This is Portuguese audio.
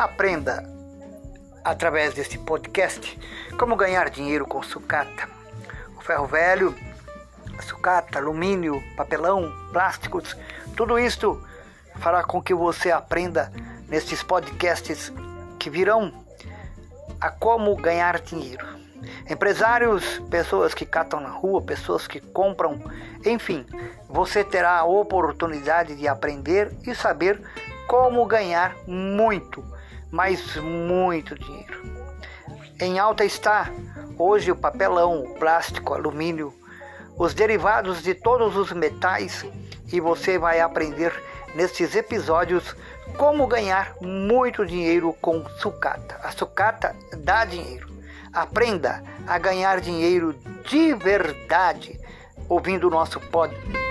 Aprenda através deste podcast como ganhar dinheiro com sucata. O ferro velho, sucata, alumínio, papelão, plásticos, tudo isto fará com que você aprenda nestes podcasts que virão a como ganhar dinheiro. Empresários, pessoas que catam na rua, pessoas que compram, enfim, você terá a oportunidade de aprender e saber como ganhar muito, mas muito dinheiro. Em alta está hoje o papelão, o plástico, o alumínio, os derivados de todos os metais e você vai aprender nestes episódios como ganhar muito dinheiro com sucata. A sucata dá dinheiro. Aprenda a ganhar dinheiro de verdade ouvindo o nosso podcast.